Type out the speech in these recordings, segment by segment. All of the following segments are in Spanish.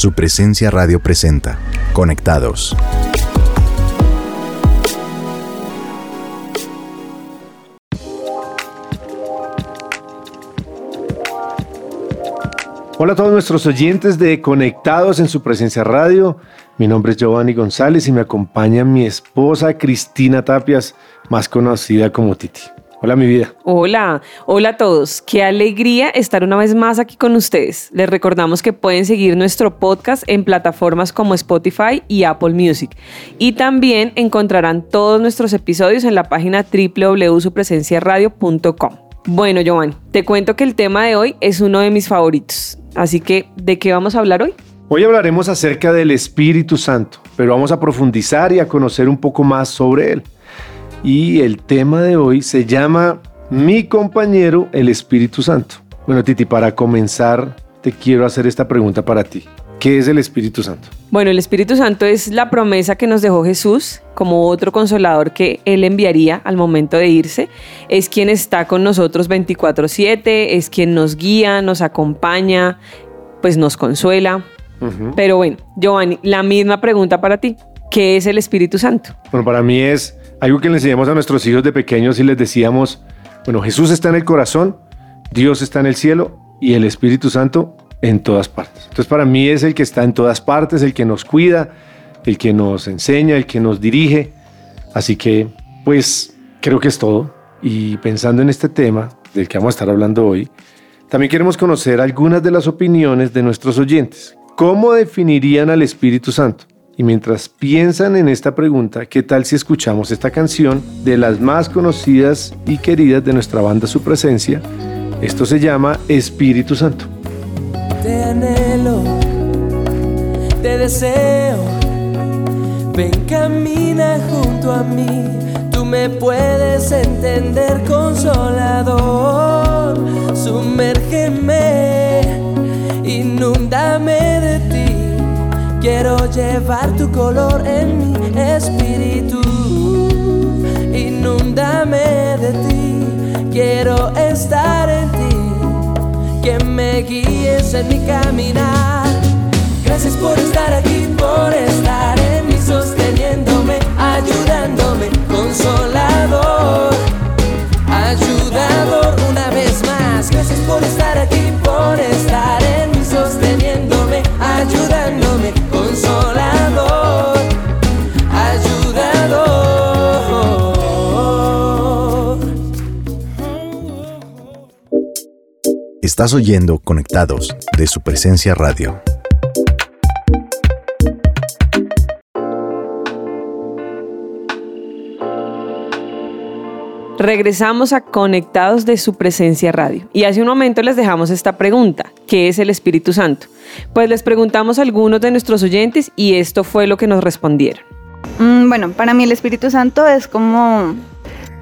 Su presencia radio presenta. Conectados. Hola a todos nuestros oyentes de Conectados en su presencia radio. Mi nombre es Giovanni González y me acompaña mi esposa Cristina Tapias, más conocida como Titi. Hola mi vida. Hola, hola a todos. Qué alegría estar una vez más aquí con ustedes. Les recordamos que pueden seguir nuestro podcast en plataformas como Spotify y Apple Music. Y también encontrarán todos nuestros episodios en la página www.supresenciaradio.com. Bueno, Giovanni, te cuento que el tema de hoy es uno de mis favoritos. Así que, ¿de qué vamos a hablar hoy? Hoy hablaremos acerca del Espíritu Santo, pero vamos a profundizar y a conocer un poco más sobre él. Y el tema de hoy se llama Mi compañero, el Espíritu Santo. Bueno, Titi, para comenzar, te quiero hacer esta pregunta para ti. ¿Qué es el Espíritu Santo? Bueno, el Espíritu Santo es la promesa que nos dejó Jesús como otro consolador que Él enviaría al momento de irse. Es quien está con nosotros 24/7, es quien nos guía, nos acompaña, pues nos consuela. Pero bueno, Giovanni, la misma pregunta para ti. ¿Qué es el Espíritu Santo? Bueno, para mí es algo que le enseñamos a nuestros hijos de pequeños y les decíamos, bueno, Jesús está en el corazón, Dios está en el cielo y el Espíritu Santo en todas partes. Entonces para mí es el que está en todas partes, el que nos cuida, el que nos enseña, el que nos dirige. Así que pues creo que es todo. Y pensando en este tema del que vamos a estar hablando hoy, también queremos conocer algunas de las opiniones de nuestros oyentes. ¿Cómo definirían al Espíritu Santo? Y mientras piensan en esta pregunta, ¿qué tal si escuchamos esta canción de las más conocidas y queridas de nuestra banda Su Presencia? Esto se llama Espíritu Santo te anhelo, te deseo. Ven, camina junto a mí, tú me puedes entender, consolador. Sumérgeme, inúndame de ti. Quiero llevar tu color en mi espíritu. Inúndame de ti, quiero estar en ti que me guíes en mi caminar. Gracias por estar aquí, por estar Estás oyendo Conectados de su presencia radio. Regresamos a Conectados de su presencia radio. Y hace un momento les dejamos esta pregunta, ¿qué es el Espíritu Santo? Pues les preguntamos a algunos de nuestros oyentes y esto fue lo que nos respondieron. Mm, bueno, para mí el Espíritu Santo es como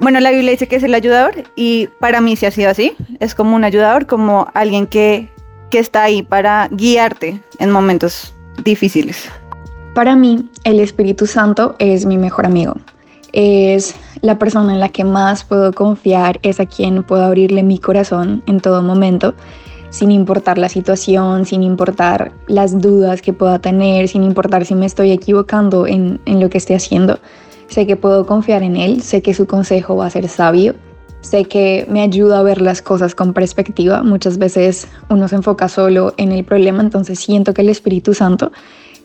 bueno, la Biblia dice que es el ayudador y para mí sí ha sido así. Es como un ayudador, como alguien que, que está ahí para guiarte en momentos difíciles. Para mí, el Espíritu Santo es mi mejor amigo. Es la persona en la que más puedo confiar, es a quien puedo abrirle mi corazón en todo momento, sin importar la situación, sin importar las dudas que pueda tener, sin importar si me estoy equivocando en, en lo que esté haciendo Sé que puedo confiar en Él, sé que su consejo va a ser sabio, sé que me ayuda a ver las cosas con perspectiva. Muchas veces uno se enfoca solo en el problema, entonces siento que el Espíritu Santo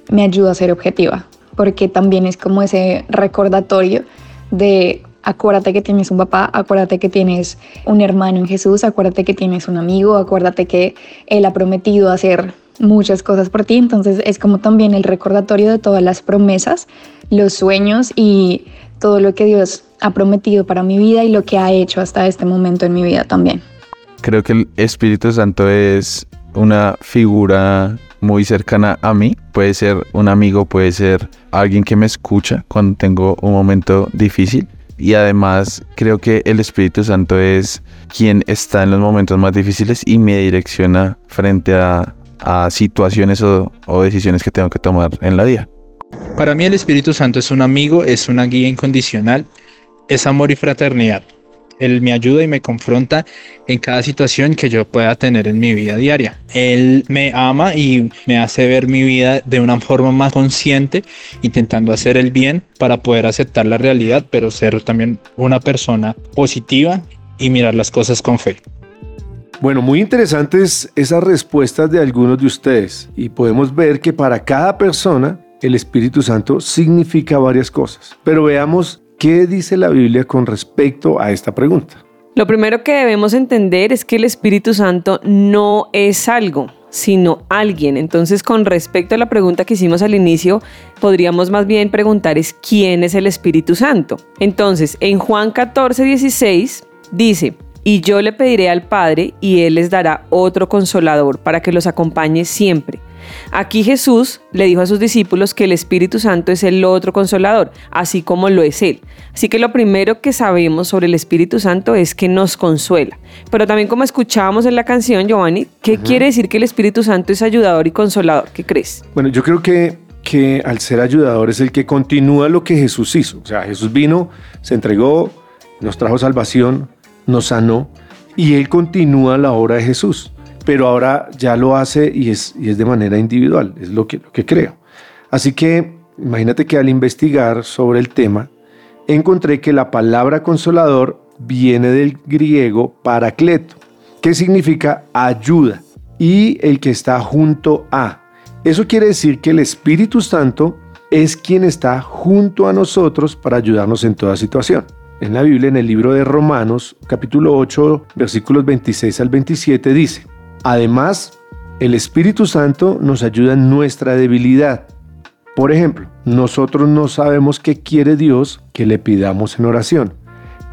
me ayuda a ser objetiva, porque también es como ese recordatorio de acuérdate que tienes un papá, acuérdate que tienes un hermano en Jesús, acuérdate que tienes un amigo, acuérdate que Él ha prometido hacer muchas cosas por ti, entonces es como también el recordatorio de todas las promesas, los sueños y todo lo que Dios ha prometido para mi vida y lo que ha hecho hasta este momento en mi vida también. Creo que el Espíritu Santo es una figura muy cercana a mí. Puede ser un amigo, puede ser alguien que me escucha cuando tengo un momento difícil. Y además creo que el Espíritu Santo es quien está en los momentos más difíciles y me direcciona frente a situaciones o, decisiones que tengo que tomar en la día. Para mí el Espíritu Santo es un amigo, es una guía incondicional, es amor y fraternidad. Él me ayuda y me confronta en cada situación que yo pueda tener en mi vida diaria. Él me ama y me hace ver mi vida de una forma más consciente, intentando hacer el bien para poder aceptar la realidad, pero ser también una persona positiva y mirar las cosas con fe. Bueno, muy interesantes esas respuestas de algunos de ustedes y podemos ver que para cada persona el Espíritu Santo significa varias cosas. Pero veamos qué dice la Biblia con respecto a esta pregunta. Lo primero que debemos entender es que el Espíritu Santo no es algo, sino alguien. Entonces, con respecto a la pregunta que hicimos al inicio, podríamos más bien preguntar es quién es el Espíritu Santo. Entonces, en Juan 14, 16 dice, y yo le pediré al Padre y Él les dará otro consolador para que los acompañe siempre. Aquí Jesús le dijo a sus discípulos que el Espíritu Santo es el otro consolador, así como lo es Él. Así que lo primero que sabemos sobre el Espíritu Santo es que nos consuela. Pero también como escuchábamos en la canción, Giovanni, ¿qué quiere decir que el Espíritu Santo es ayudador y consolador? ¿Qué crees? Bueno, yo creo que que al ser ayudador es el que continúa lo que Jesús hizo. O sea, Jesús vino, se entregó, nos trajo salvación, nos sanó y Él continúa la obra de Jesús, pero ahora ya lo hace y es, y es de manera individual, es lo que, lo que creo. Así que imagínate que al investigar sobre el tema, encontré que la palabra consolador viene del griego paracleto, que significa ayuda y el que está junto a. Eso quiere decir que el Espíritu Santo es quien está junto a nosotros para ayudarnos en toda situación en la Biblia, en el libro de Romanos, capítulo 8, versículos 26 al 27, dice, Además, el Espíritu Santo nos ayuda en nuestra debilidad. Por ejemplo, nosotros no sabemos qué quiere Dios que le pidamos en oración,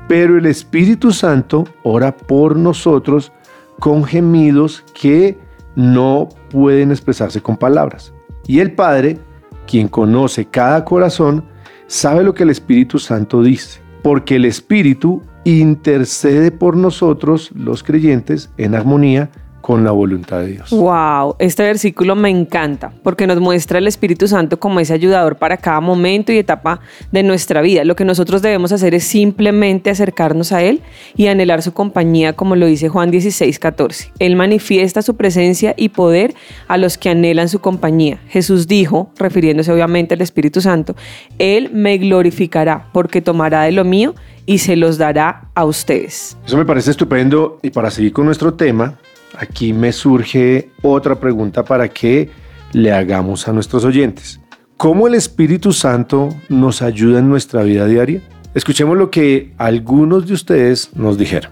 pero el Espíritu Santo ora por nosotros con gemidos que no pueden expresarse con palabras. Y el Padre, quien conoce cada corazón, sabe lo que el Espíritu Santo dice porque el Espíritu intercede por nosotros, los creyentes, en armonía con la voluntad de Dios. Wow, este versículo me encanta porque nos muestra el Espíritu Santo como ese ayudador para cada momento y etapa de nuestra vida. Lo que nosotros debemos hacer es simplemente acercarnos a Él y anhelar su compañía, como lo dice Juan 16, 14. Él manifiesta su presencia y poder a los que anhelan su compañía. Jesús dijo, refiriéndose obviamente al Espíritu Santo, Él me glorificará porque tomará de lo mío y se los dará a ustedes. Eso me parece estupendo y para seguir con nuestro tema, aquí me surge otra pregunta para que le hagamos a nuestros oyentes. ¿Cómo el Espíritu Santo nos ayuda en nuestra vida diaria? Escuchemos lo que algunos de ustedes nos dijeron.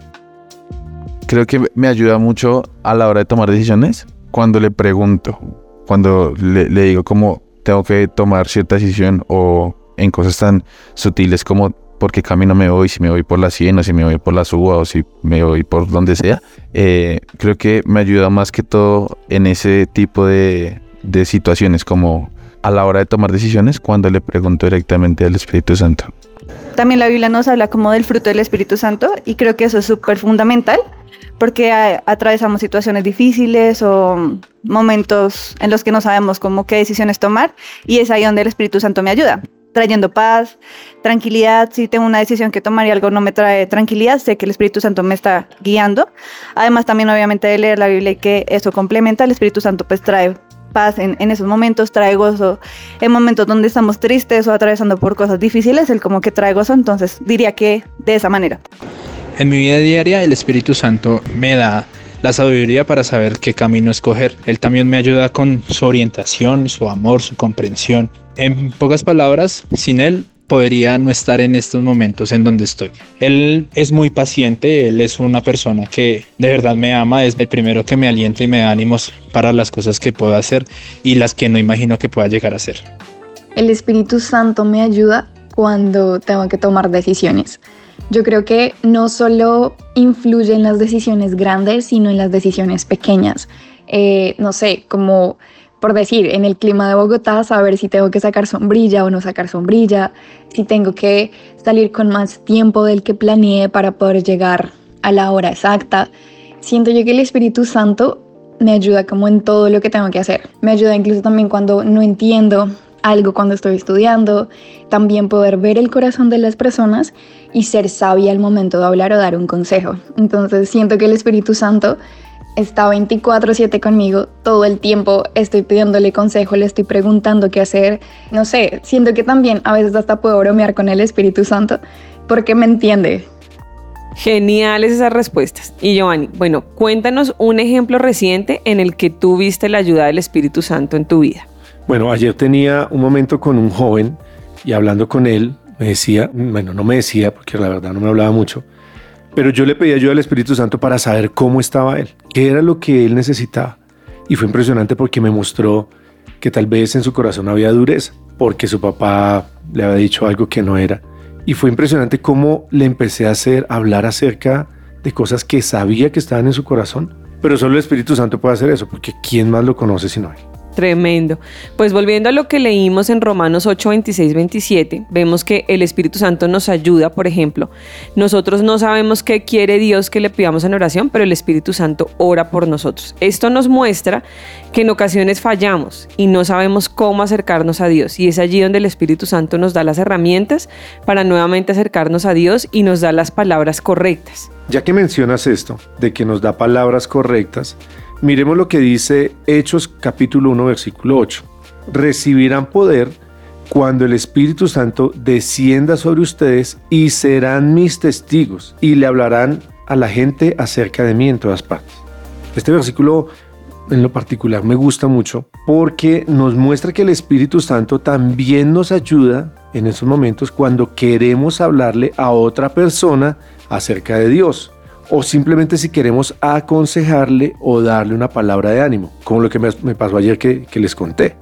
Creo que me ayuda mucho a la hora de tomar decisiones cuando le pregunto, cuando le, digo cómo tengo que tomar cierta decisión o en cosas tan sutiles como por qué camino me voy, si me voy por la 100 o si me voy por la suba o si me voy por donde sea. Eh, creo que me ayuda más que todo en ese tipo de, de situaciones como a la hora de tomar decisiones cuando le pregunto directamente al Espíritu Santo. También la Biblia nos habla como del fruto del Espíritu Santo y creo que eso es súper fundamental porque atravesamos situaciones difíciles o momentos en los que no sabemos cómo qué decisiones tomar y es ahí donde el Espíritu Santo me ayuda trayendo paz, tranquilidad. Si tengo una decisión que tomar y algo no me trae tranquilidad, sé que el Espíritu Santo me está guiando. Además, también obviamente de leer la Biblia y que eso complementa, el Espíritu Santo pues trae paz en, en, esos momentos, trae gozo en momentos donde estamos tristes o atravesando por cosas difíciles, él como que trae gozo, entonces diría que de esa manera. En mi vida diaria el Espíritu Santo me da la sabiduría para saber qué camino escoger. Él también me ayuda con su orientación, su amor, su comprensión. En pocas palabras, sin él podría no estar en estos momentos en donde estoy. Él es muy paciente, él es una persona que de verdad me ama, es el primero que me alienta y me da ánimos para las cosas que puedo hacer y las que no imagino que pueda llegar a hacer. El Espíritu Santo me ayuda cuando tengo que tomar decisiones. Yo creo que no solo influye en las decisiones grandes, sino en las decisiones pequeñas. Eh, no sé, como por decir, en el clima de Bogotá, saber si tengo que sacar sombrilla o no sacar sombrilla, si tengo que salir con más tiempo del que planeé para poder llegar a la hora exacta. Siento yo que el Espíritu Santo me ayuda como en todo lo que tengo que hacer. Me ayuda incluso también cuando no entiendo algo cuando estoy estudiando, también poder ver el corazón de las personas y ser sabia al momento de hablar o dar un consejo. Entonces siento que el Espíritu Santo está 24/7 conmigo todo el tiempo, estoy pidiéndole consejo, le estoy preguntando qué hacer, no sé, siento que también a veces hasta puedo bromear con el Espíritu Santo porque me entiende. Geniales esas respuestas. Y Giovanni, bueno, cuéntanos un ejemplo reciente en el que tú viste la ayuda del Espíritu Santo en tu vida. Bueno, ayer tenía un momento con un joven y hablando con él, me decía, bueno, no me decía porque la verdad no me hablaba mucho, pero yo le pedí ayuda al Espíritu Santo para saber cómo estaba él, qué era lo que él necesitaba. Y fue impresionante porque me mostró que tal vez en su corazón había dureza, porque su papá le había dicho algo que no era. Y fue impresionante cómo le empecé a hacer hablar acerca de cosas que sabía que estaban en su corazón. Pero solo el Espíritu Santo puede hacer eso, porque ¿quién más lo conoce sino él? Tremendo. Pues volviendo a lo que leímos en Romanos 8, 26, 27, vemos que el Espíritu Santo nos ayuda, por ejemplo. Nosotros no sabemos qué quiere Dios que le pidamos en oración, pero el Espíritu Santo ora por nosotros. Esto nos muestra que en ocasiones fallamos y no sabemos cómo acercarnos a Dios. Y es allí donde el Espíritu Santo nos da las herramientas para nuevamente acercarnos a Dios y nos da las palabras correctas. Ya que mencionas esto, de que nos da palabras correctas, Miremos lo que dice Hechos capítulo 1 versículo 8. Recibirán poder cuando el Espíritu Santo descienda sobre ustedes y serán mis testigos y le hablarán a la gente acerca de mí en todas partes. Este versículo en lo particular me gusta mucho porque nos muestra que el Espíritu Santo también nos ayuda en esos momentos cuando queremos hablarle a otra persona acerca de Dios o simplemente si queremos aconsejarle o darle una palabra de ánimo, como lo que me, pasó ayer que, les conté.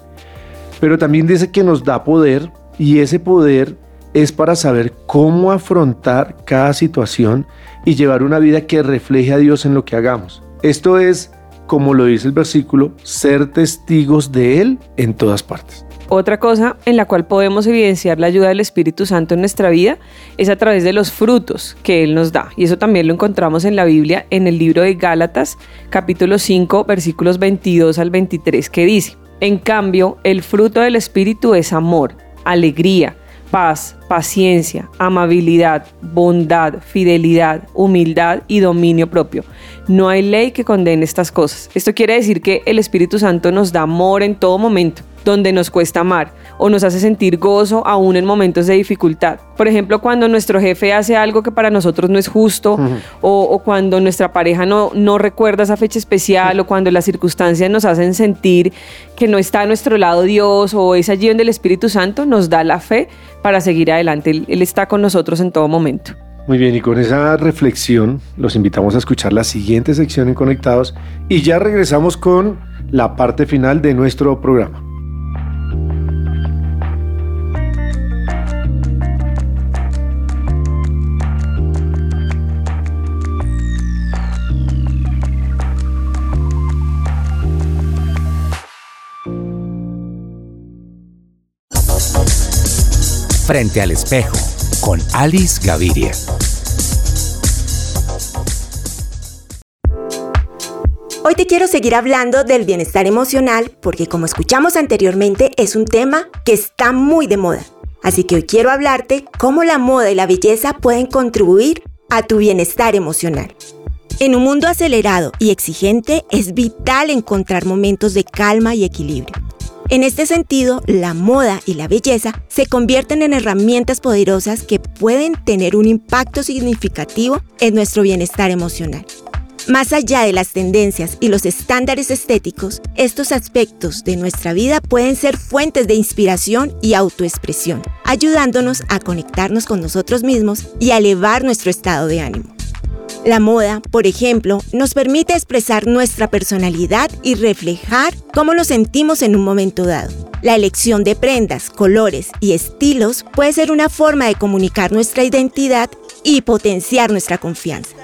Pero también dice que nos da poder y ese poder es para saber cómo afrontar cada situación y llevar una vida que refleje a Dios en lo que hagamos. Esto es, como lo dice el versículo, ser testigos de Él en todas partes. Otra cosa en la cual podemos evidenciar la ayuda del Espíritu Santo en nuestra vida es a través de los frutos que Él nos da. Y eso también lo encontramos en la Biblia, en el libro de Gálatas, capítulo 5, versículos 22 al 23, que dice, en cambio, el fruto del Espíritu es amor, alegría, paz, paciencia, amabilidad, bondad, fidelidad, humildad y dominio propio. No hay ley que condene estas cosas. Esto quiere decir que el Espíritu Santo nos da amor en todo momento donde nos cuesta amar o nos hace sentir gozo aún en momentos de dificultad. Por ejemplo, cuando nuestro jefe hace algo que para nosotros no es justo o, cuando nuestra pareja no, no recuerda esa fecha especial o cuando las circunstancias nos hacen sentir que no está a nuestro lado Dios o es allí donde el Espíritu Santo nos da la fe para seguir adelante. él está con nosotros en todo momento. Muy bien, y con esa reflexión los invitamos a escuchar la siguiente sección en Conectados y ya regresamos con la parte final de nuestro programa. Frente al espejo con Alice Gaviria. Hoy te quiero seguir hablando del bienestar emocional porque como escuchamos anteriormente es un tema que está muy de moda. Así que hoy quiero hablarte cómo la moda y la belleza pueden contribuir a tu bienestar emocional. En un mundo acelerado y exigente es vital encontrar momentos de calma y equilibrio. En este sentido, la moda y la belleza se convierten en herramientas poderosas que pueden tener un impacto significativo en nuestro bienestar emocional. Más allá de las tendencias y los estándares estéticos, estos aspectos de nuestra vida pueden ser fuentes de inspiración y autoexpresión, ayudándonos a conectarnos con nosotros mismos y a elevar nuestro estado de ánimo. La moda, por ejemplo, nos permite expresar nuestra personalidad y reflejar cómo nos sentimos en un momento dado. La elección de prendas, colores y estilos puede ser una forma de comunicar nuestra identidad y potenciar nuestra confianza.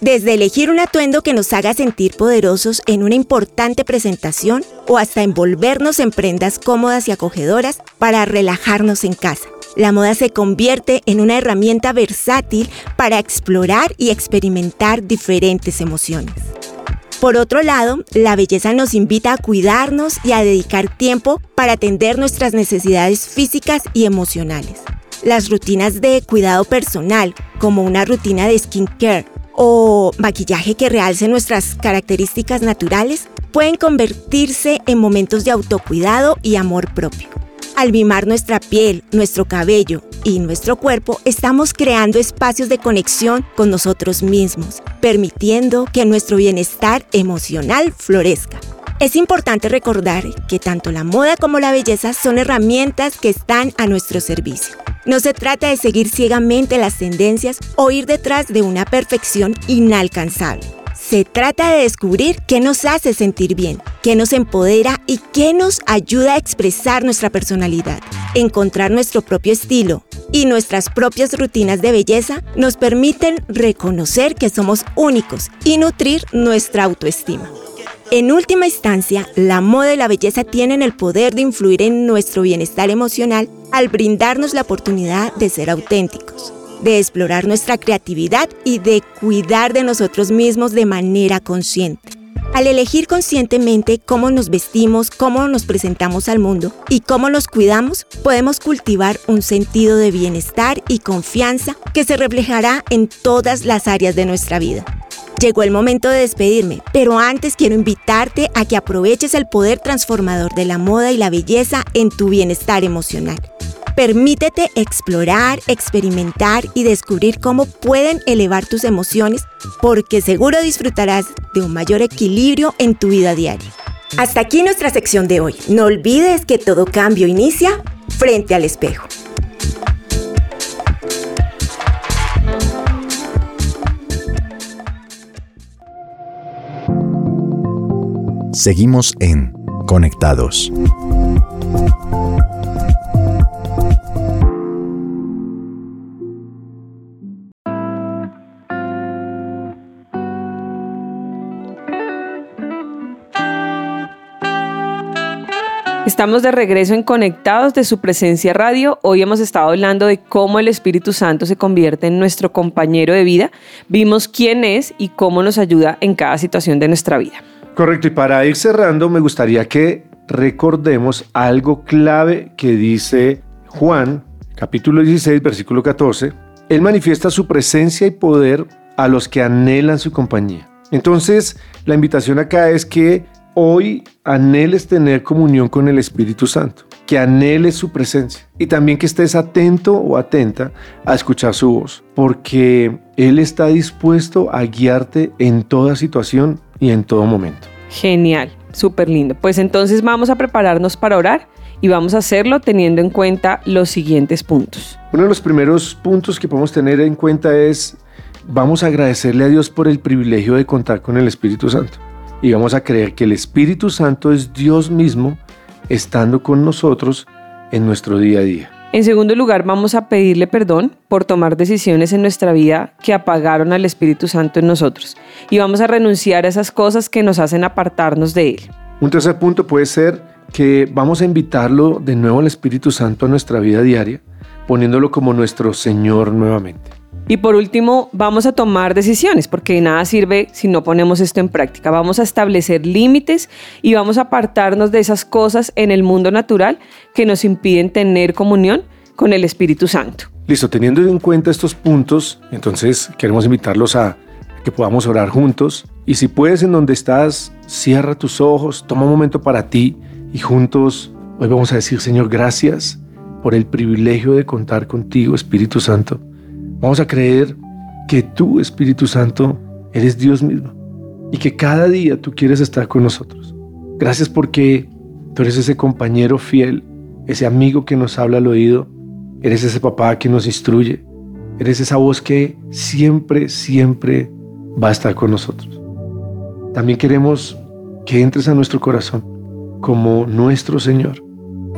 Desde elegir un atuendo que nos haga sentir poderosos en una importante presentación o hasta envolvernos en prendas cómodas y acogedoras para relajarnos en casa la moda se convierte en una herramienta versátil para explorar y experimentar diferentes emociones. Por otro lado, la belleza nos invita a cuidarnos y a dedicar tiempo para atender nuestras necesidades físicas y emocionales. Las rutinas de cuidado personal, como una rutina de skincare o maquillaje que realce nuestras características naturales, pueden convertirse en momentos de autocuidado y amor propio. Al mimar nuestra piel, nuestro cabello y nuestro cuerpo, estamos creando espacios de conexión con nosotros mismos, permitiendo que nuestro bienestar emocional florezca. Es importante recordar que tanto la moda como la belleza son herramientas que están a nuestro servicio. No se trata de seguir ciegamente las tendencias o ir detrás de una perfección inalcanzable. Se trata de descubrir qué nos hace sentir bien, qué nos empodera y qué nos ayuda a expresar nuestra personalidad. Encontrar nuestro propio estilo y nuestras propias rutinas de belleza nos permiten reconocer que somos únicos y nutrir nuestra autoestima. En última instancia, la moda y la belleza tienen el poder de influir en nuestro bienestar emocional al brindarnos la oportunidad de ser auténticos de explorar nuestra creatividad y de cuidar de nosotros mismos de manera consciente. Al elegir conscientemente cómo nos vestimos, cómo nos presentamos al mundo y cómo nos cuidamos, podemos cultivar un sentido de bienestar y confianza que se reflejará en todas las áreas de nuestra vida. Llegó el momento de despedirme, pero antes quiero invitarte a que aproveches el poder transformador de la moda y la belleza en tu bienestar emocional. Permítete explorar, experimentar y descubrir cómo pueden elevar tus emociones porque seguro disfrutarás de un mayor equilibrio en tu vida diaria. Hasta aquí nuestra sección de hoy. No olvides que todo cambio inicia frente al espejo. Seguimos en Conectados. Estamos de regreso en Conectados de su presencia radio. Hoy hemos estado hablando de cómo el Espíritu Santo se convierte en nuestro compañero de vida. Vimos quién es y cómo nos ayuda en cada situación de nuestra vida. Correcto, y para ir cerrando, me gustaría que recordemos algo clave que dice Juan, capítulo 16, versículo 14. Él manifiesta su presencia y poder a los que anhelan su compañía. Entonces, la invitación acá es que hoy anheles tener comunión con el Espíritu Santo, que anheles su presencia y también que estés atento o atenta a escuchar su voz, porque Él está dispuesto a guiarte en toda situación y en todo momento. Genial, súper lindo. Pues entonces vamos a prepararnos para orar y vamos a hacerlo teniendo en cuenta los siguientes puntos. Uno de los primeros puntos que podemos tener en cuenta es, vamos a agradecerle a Dios por el privilegio de contar con el Espíritu Santo y vamos a creer que el Espíritu Santo es Dios mismo estando con nosotros en nuestro día a día. En segundo lugar, vamos a pedirle perdón por tomar decisiones en nuestra vida que apagaron al Espíritu Santo en nosotros y vamos a renunciar a esas cosas que nos hacen apartarnos de Él. Un tercer punto puede ser que vamos a invitarlo de nuevo al Espíritu Santo a nuestra vida diaria, poniéndolo como nuestro Señor nuevamente. Y por último, vamos a tomar decisiones, porque de nada sirve si no ponemos esto en práctica. Vamos a establecer límites y vamos a apartarnos de esas cosas en el mundo natural que nos impiden tener comunión con el Espíritu Santo. Listo, teniendo en cuenta estos puntos, entonces queremos invitarlos a que podamos orar juntos. Y si puedes, en donde estás, cierra tus ojos, toma un momento para ti y juntos hoy vamos a decir, Señor, gracias por el privilegio de contar contigo, Espíritu Santo. Vamos a creer que tú, Espíritu Santo, eres Dios mismo y que cada día tú quieres estar con nosotros. Gracias porque tú eres ese compañero fiel, ese amigo que nos habla al oído, eres ese papá que nos instruye, eres esa voz que siempre, siempre va a estar con nosotros. También queremos que entres a nuestro corazón como nuestro Señor,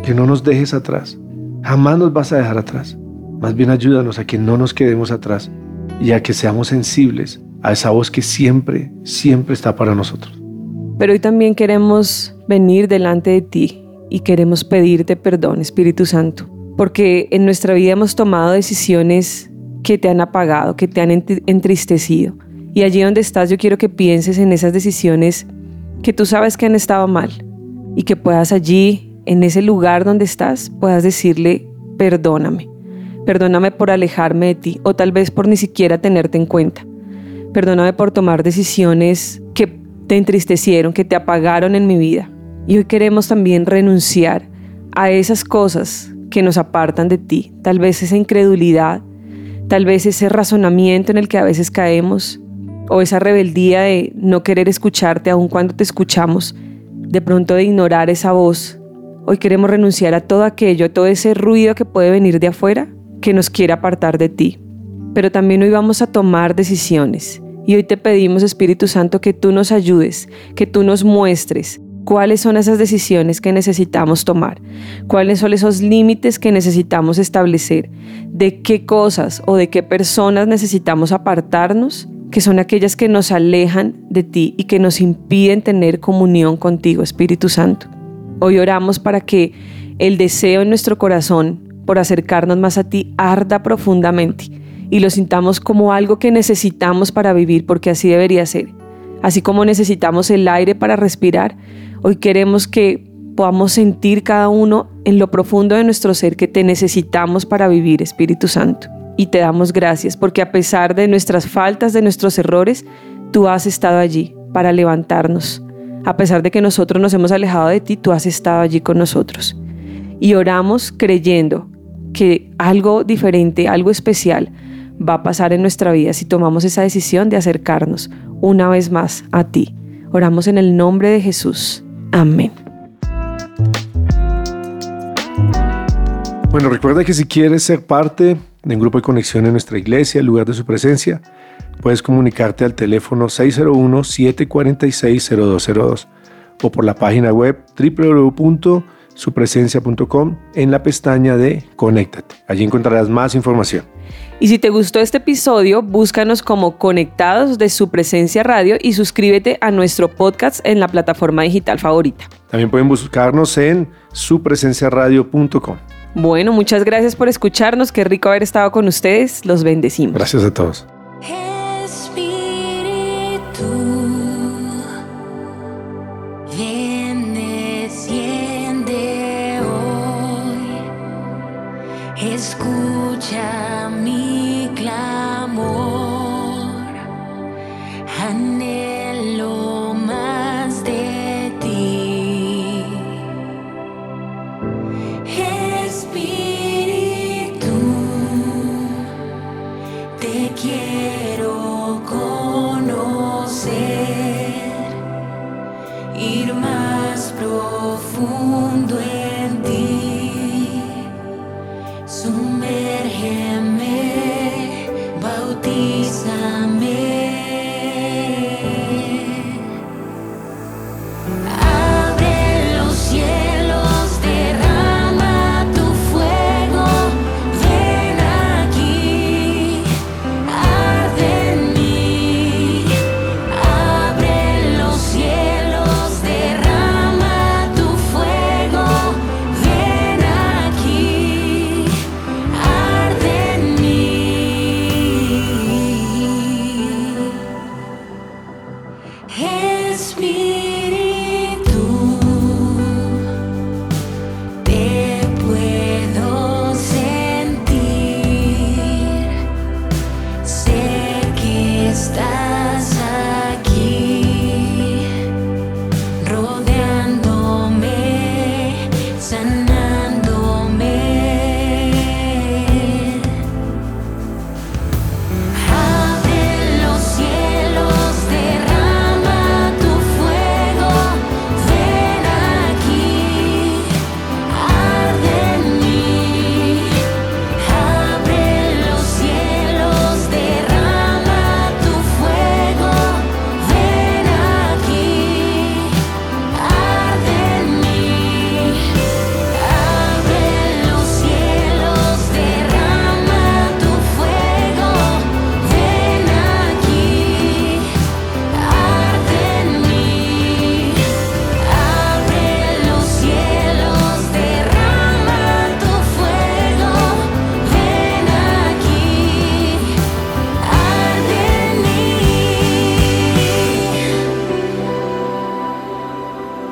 que no nos dejes atrás, jamás nos vas a dejar atrás. Más bien ayúdanos a que no nos quedemos atrás y a que seamos sensibles a esa voz que siempre, siempre está para nosotros. Pero hoy también queremos venir delante de ti y queremos pedirte perdón, Espíritu Santo, porque en nuestra vida hemos tomado decisiones que te han apagado, que te han entristecido. Y allí donde estás yo quiero que pienses en esas decisiones que tú sabes que han estado mal y que puedas allí, en ese lugar donde estás, puedas decirle, perdóname. Perdóname por alejarme de ti o tal vez por ni siquiera tenerte en cuenta. Perdóname por tomar decisiones que te entristecieron, que te apagaron en mi vida. Y hoy queremos también renunciar a esas cosas que nos apartan de ti. Tal vez esa incredulidad, tal vez ese razonamiento en el que a veces caemos, o esa rebeldía de no querer escucharte aun cuando te escuchamos, de pronto de ignorar esa voz. Hoy queremos renunciar a todo aquello, a todo ese ruido que puede venir de afuera que nos quiere apartar de ti. Pero también hoy vamos a tomar decisiones. Y hoy te pedimos, Espíritu Santo, que tú nos ayudes, que tú nos muestres cuáles son esas decisiones que necesitamos tomar, cuáles son esos límites que necesitamos establecer, de qué cosas o de qué personas necesitamos apartarnos, que son aquellas que nos alejan de ti y que nos impiden tener comunión contigo, Espíritu Santo. Hoy oramos para que el deseo en nuestro corazón por acercarnos más a ti arda profundamente y lo sintamos como algo que necesitamos para vivir, porque así debería ser. Así como necesitamos el aire para respirar, hoy queremos que podamos sentir cada uno en lo profundo de nuestro ser que te necesitamos para vivir, Espíritu Santo. Y te damos gracias porque a pesar de nuestras faltas, de nuestros errores, tú has estado allí para levantarnos. A pesar de que nosotros nos hemos alejado de ti, tú has estado allí con nosotros. Y oramos creyendo que algo diferente, algo especial va a pasar en nuestra vida si tomamos esa decisión de acercarnos una vez más a ti. Oramos en el nombre de Jesús. Amén. Bueno, recuerda que si quieres ser parte de un grupo de conexión en nuestra iglesia, el lugar de su presencia, puedes comunicarte al teléfono 601-746-0202 o por la página web www.supresencia.com en la pestaña de Conéctate. Allí encontrarás más información. Y si te gustó este episodio, búscanos como Conectados de su presencia radio y suscríbete a nuestro podcast en la plataforma digital favorita. También pueden buscarnos en supresenciaradio.com. Bueno, muchas gracias por escucharnos. Qué rico haber estado con ustedes. Los bendecimos. Gracias a todos.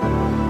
Bye.